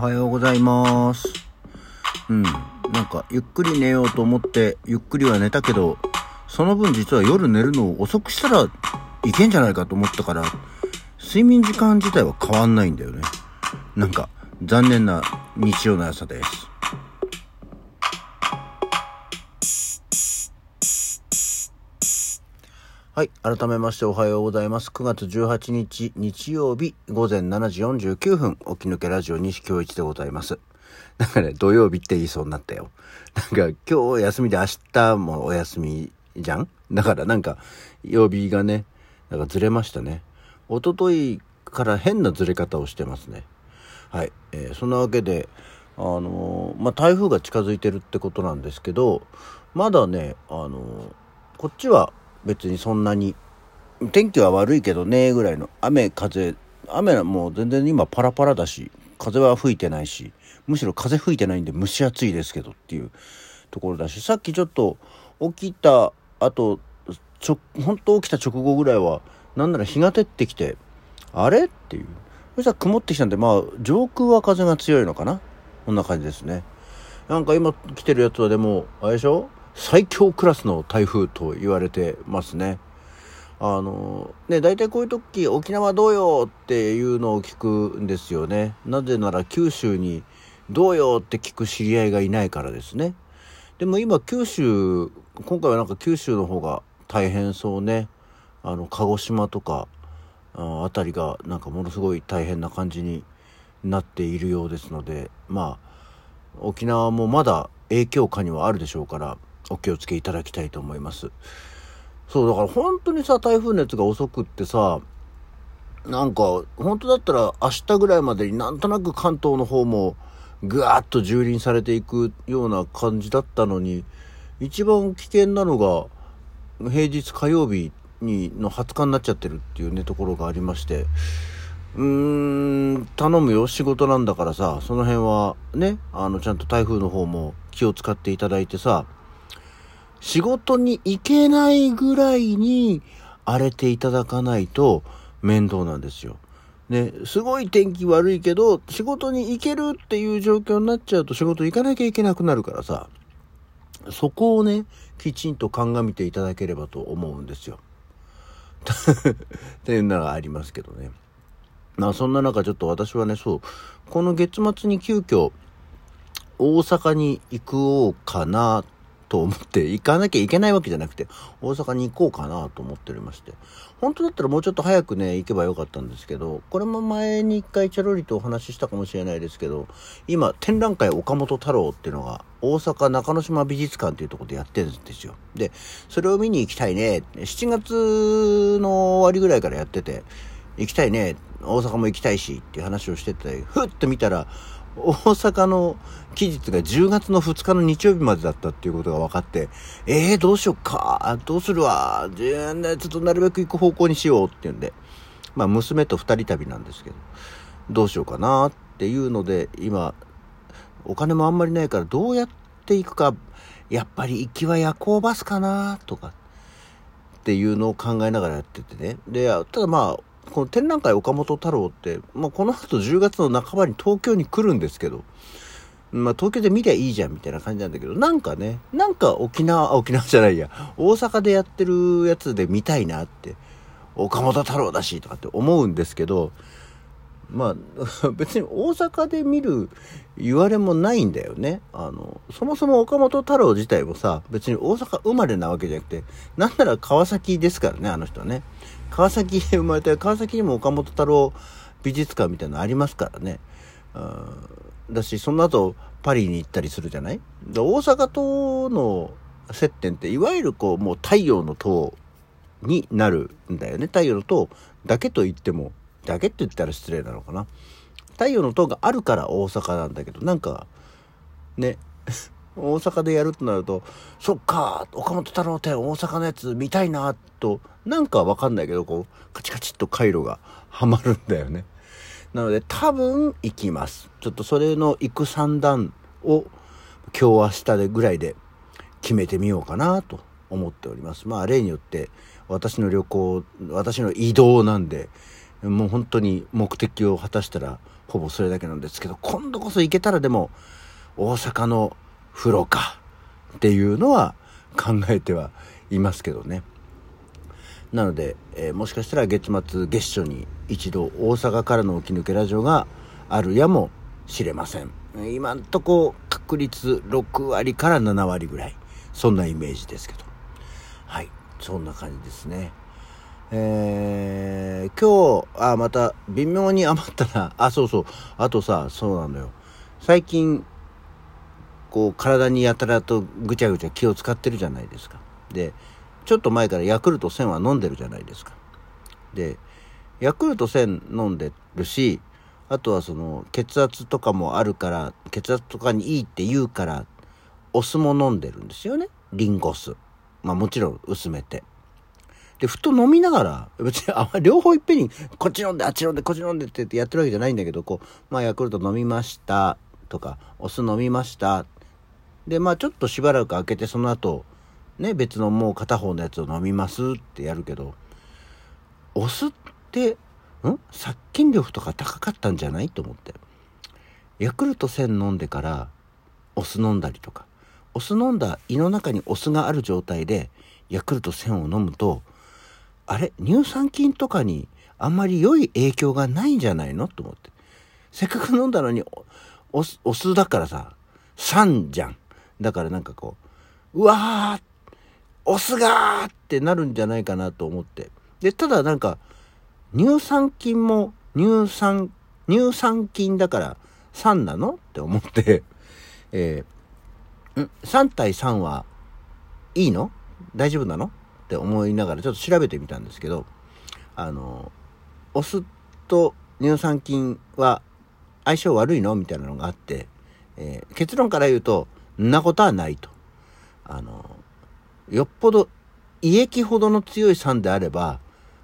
はようございます。うん。なんか、ゆっくり寝ようと思って、ゆっくりは寝たけど、その分実は夜寝るのを遅くしたらいけんじゃないかと思ったから、睡眠時間自体は変わんないんだよね。なんか、残念な日曜の朝です。はい。改めましておはようございます。9月18日日曜日午前7時49分、起き抜けラジオ西京一でございます。なんかね、土曜日って言いそうになったよ。なんか今日休みで明日もお休みじゃん？だからなんか曜日がね、なんかずれましたね。一昨日から変なずれ方をしてますね。はい。えーそんなわけで、あのーまあ、台風が近づいてるってことなんですけど、まだね、あのーこっちは別にそんなに、天気は悪いけどね、ぐらいの雨、風、雨はもう全然今パラパラだし、風は吹いてないし、むしろ風吹いてないんで蒸し暑いですけどっていうところだし、さっきちょっと起きた後、ちょ、本当起きた直後ぐらいは、なんなら日が照ってきて、あれっていう。そしたら曇ってきたんで、まあ、上空は風が強いのかな？こんな感じですね。なんか今来てるやつはでも、あれでしょ？最強クラスの台風と言われてますね。あの、ね、大体こういう時、沖縄どうよっていうのを聞くんですよね。なぜなら九州にどうよって聞く知り合いがいないからですね。でも今九州、今回はなんか九州の方が大変そうね。あの、鹿児島とか、あたりがなんかものすごい大変な感じになっているようですので、まあ、沖縄もまだ影響下にはあるでしょうから、お気をつけいただきたいと思います。そう、だから本当にさ、台風熱が遅くってさ、なんか、本当だったら明日ぐらいまでになんとなく関東の方もぐわーっと蹂躙されていくような感じだったのに、一番危険なのが平日火曜日にの20日になっちゃってるっていうね、ところがありまして、うーん、頼むよ、仕事なんだからさ、その辺はね、あの、ちゃんと台風の方も気を使っていただいてさ、仕事に行けないぐらいに荒れていただかないと面倒なんですよ。ね、すごい天気悪いけど、仕事に行けるっていう状況になっちゃうと仕事行かなきゃいけなくなるからさ、そこをね、きちんと鑑みていただければと思うんですよ。っていうのがありますけどね。まあそんな中ちょっと私はね、そう、この月末に急遽大阪に行こうかなと思って、行かなきゃいけないわけじゃなくて、大阪に行こうかなと思っておりまして。本当だったらもうちょっと早くね、行けばよかったんですけど、これも前に一回チャロリとお話ししたかもしれないですけど、今、展覧会岡本太郎っていうのが、大阪中之島美術館っていうところでやってるんですよ。で、それを見に行きたいね。7月の終わりぐらいからやってて、行きたいね。大阪も行きたいしっていう話をしてて、ふっと見たら、大阪の期日が10月の2日の日曜日までだったっていうことが分かって、えー、どうしよっか、どうするわ、ちょっとなるべく行く方向にしようっていうんで、まあ娘と二人旅なんですけど、どうしようかなっていうので、今、お金もあんまりないからどうやって行くか、やっぱり行きは夜行バスかなとか、っていうのを考えながらやっててね。で、ただまあ、この展覧会岡本太郎って、まあ、この後10月の半ばに東京に来るんですけど、まあ、東京で見りゃいいじゃんみたいな感じなんだけど、なんかね、なんか沖縄、沖縄 じゃないや、大阪でやってるやつで見たいなって、岡本太郎だしとかって思うんですけど、まあ、別に大阪で見る言われもないんだよね。あの、そもそも岡本太郎自体もさ、別に大阪生まれなわけじゃなくて、なんなら川崎ですからね、あの人はね。川崎で生まれて、川崎にも岡本太郎美術館みたいなのありますからね。うんだし、その後、パリに行ったりするじゃない？大阪との接点って、いわゆるこう、もう太陽の塔になるんだよね。太陽の塔だけと言っても、だけって言ったら失礼なのかな。太陽の塔があるから大阪なんだけど、なんか、ね、大阪でやるとなると、そっか、岡本太郎展大阪のやつ見たいな、と、なんかわかんないけど、こう、カチカチっと回路が はまるんだよね。なので、多分行きます。ちょっとそれの行く算段を、今日明日でぐらいで決めてみようかな、と思っております。まあ、例によって、私の旅行、私の移動なんで、もう本当に目的を果たしたらほぼそれだけなんですけど、今度こそ行けたらでも大阪の風呂かっていうのは考えてはいますけどね。なので、えー、もしかしたら月末月初に一度大阪からの起き抜けラジオがあるやもしれません。今んとこ確率6割から7割ぐらい。そんなイメージですけど。はい。そんな感じですね。えー、今日、あ、また微妙に余ったな。あ、そうそう。あとさ、そうなのよ。最近、こう、体にやたらとぐちゃぐちゃ気を使ってるじゃないですか。で、ちょっと前からヤクルト1000は飲んでるじゃないですか。で、ヤクルト1000飲んでるし、あとはその血圧とかもあるから血圧とかにいいって言うからお酢も飲んでるんですよねリンゴ酢まあもちろん薄めてでふと飲みながら別にあんまり両方いっぺんにこっち飲んであっち飲んでこっち飲んでってやってるわけじゃないんだけどこうまあヤクルト飲みましたとかお酢飲みましたでまあちょっとしばらく空けてその後ね別のもう片方のやつを飲みますってやるけどお酢ってん？殺菌力とか高かったんじゃないと思って。ヤクルト1000飲んでからお酢飲んだりとか、お酢飲んだ胃の中にお酢がある状態でヤクルト1000を飲むと、あれ？乳酸菌とかにあんまり良い影響がないんじゃないの？と思って。せっかく飲んだのにお酢、お酢だからさ、酸じゃん。だからなんかこう、うわーお酢がーってなるんじゃないかなと思って。で、ただなんか、乳酸菌も乳酸、乳酸菌だから酸なのって思って、えー、ん ?3 対3はいいの？大丈夫なの？って思いながらちょっと調べてみたんですけど、あの、お酢と乳酸菌は相性悪いの？みたいなのがあって、えー、結論から言うと、んなことはないと。あの、よっぽど胃液ほどの強い酸であれば、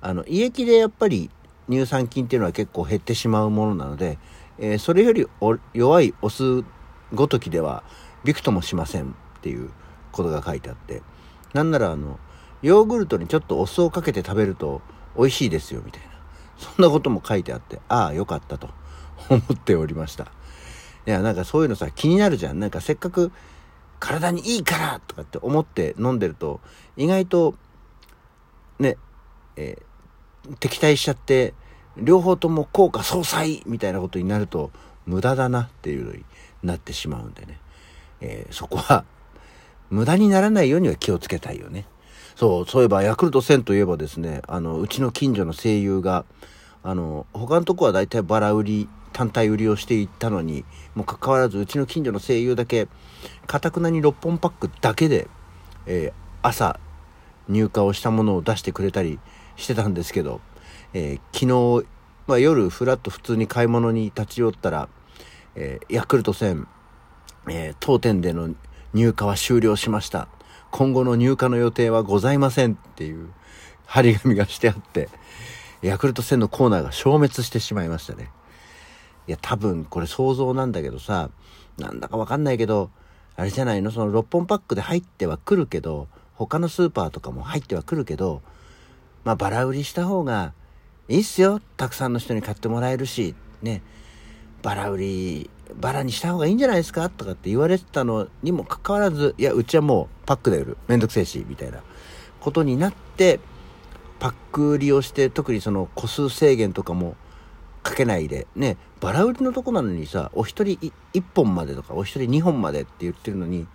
あの、胃液でやっぱり乳酸菌っていうのは結構減ってしまうものなので、えー、それより弱いお酢ごときではびくともしませんっていうことが書いてあって、なんならあの、ヨーグルトにちょっとお酢をかけて食べると美味しいですよみたいな。そんなことも書いてあって、ああ、よかったと思っておりました。いや、なんかそういうのさ、気になるじゃん。なんかせっかく体にいいからとかって思って飲んでると、意外と、ね、え敵対しちゃって、両方とも効果相殺みたいなことになると無駄だなっていうのになってしまうんでね。えー、そこは無駄にならないようには気をつけたいよね。そう、そういえばヤクルト1000といえばですね、あの、うちの近所の声優が、あの、他のとこは大体バラ売り、単体売りをしていったのに、もかかわらずうちの近所の声優だけ、かたくなに6本パックだけで、えー、朝入荷をしたものを出してくれたりしてたんですけど、えー、昨日、まあ、夜ふらっと普通に買い物に立ち寄ったら、えー、ヤクルト1000、えー、当店での入荷は終了しました。今後の入荷の予定はございませんっていう張り紙がしてあって、ヤクルト1000のコーナーが消滅してしまいましたね。いや、多分これ想像なんだけどさ、なんだかわかんないけど、あれじゃないの？その6本パックで入ってはくるけど、他のスーパーとかも入ってはくるけど、まあ、バラ売りした方がいいっすよ。たくさんの人に買ってもらえるし、ね。バラ売り、バラにした方がいいんじゃないですか？とかって言われてたのにもかかわらず、いや、うちはもうパックで売る。めんどくせえし、みたいなことになって、パック売りをして、特にその個数制限とかもかけないで、ね、バラ売りのとこなのにさ、お一人1本までとか、お一人2本までって言ってるのに、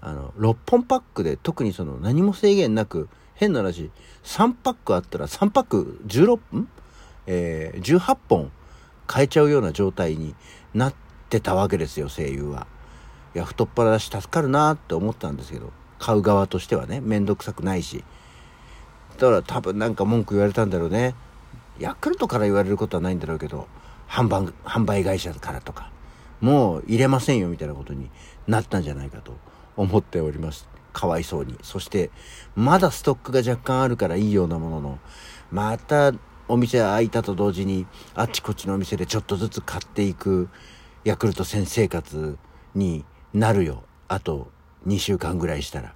あの、6本パックで特にその何も制限なく、変な話、3パックあったら3パック16分えー、18本買えちゃうような状態になってたわけですよ、声優は。いや、太っ腹だし助かるなって思ったんですけど、買う側としてはね、めんどくさくないし。だから多分なんか文句言われたんだろうね。ヤクルトから言われることはないんだろうけど、販売、販売会社からとか、もう入れませんよみたいなことになったんじゃないかと思っております。かわいそうに。そして、まだストックが若干あるからいいようなものの、またお店開いたと同時に、あっちこっちのお店でちょっとずつ買っていく、ヤクルト1000生活になるよ。あと2週間ぐらいしたら。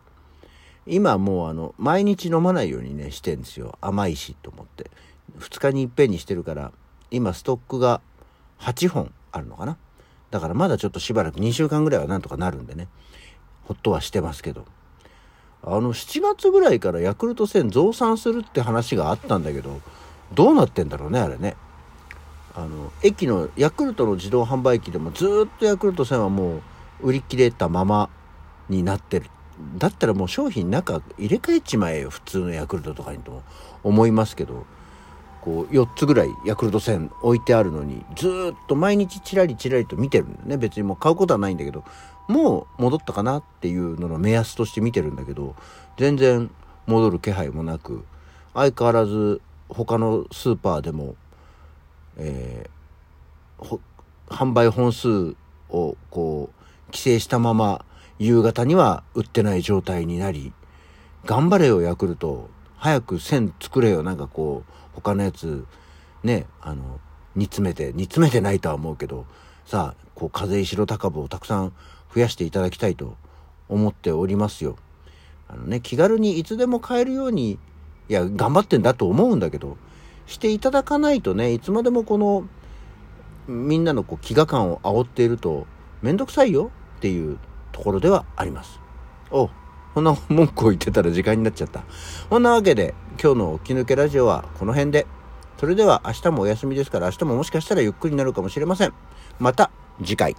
今もうあの、毎日飲まないようにね、してんですよ。甘いしと思って。2日にいっぺんにしてるから今ストックが8本あるのかな？だからまだちょっとしばらく2週間ぐらいはなんとかなるんでね。ほっとはしてますけど。あの7月ぐらいからヤクルト1000増産するって話があったんだけどどうなってんだろうねあれね。あの駅のヤクルトの自動販売機でもずっとヤクルト1000はもう売り切れたままになってる。だったらもう商品中入れ替えちまえよ普通のヤクルトとかにと思いますけど。こう4つぐらいヤクルト線置いてあるのにずっと毎日チラリチラリと見てるんだね。別にもう買うことはないんだけどもう戻ったかなっていうのの目安として見てるんだけど全然戻る気配もなく相変わらず他のスーパーでも、えー、販売本数をこう規制したまま夕方には売ってない状態になり頑張れよヤクルト。早く線作れよなんかこう他のやつねあの煮詰めて煮詰めてないとは思うけどさあこう風邪白高部をたくさん増やしていただきたいと思っておりますよ。あのね気軽にいつでも買えるようにいや頑張ってんだと思うんだけどしていただかないとねいつまでもこのみんなのこう飢餓感を煽っていると面倒くさいよっていうところではあります。おこんな文句を言ってたら時間になっちゃった。こんなわけで今日の起き抜けラジオはこの辺で。それでは明日もお休みですから明日ももしかしたらゆっくりになるかもしれません。また次回。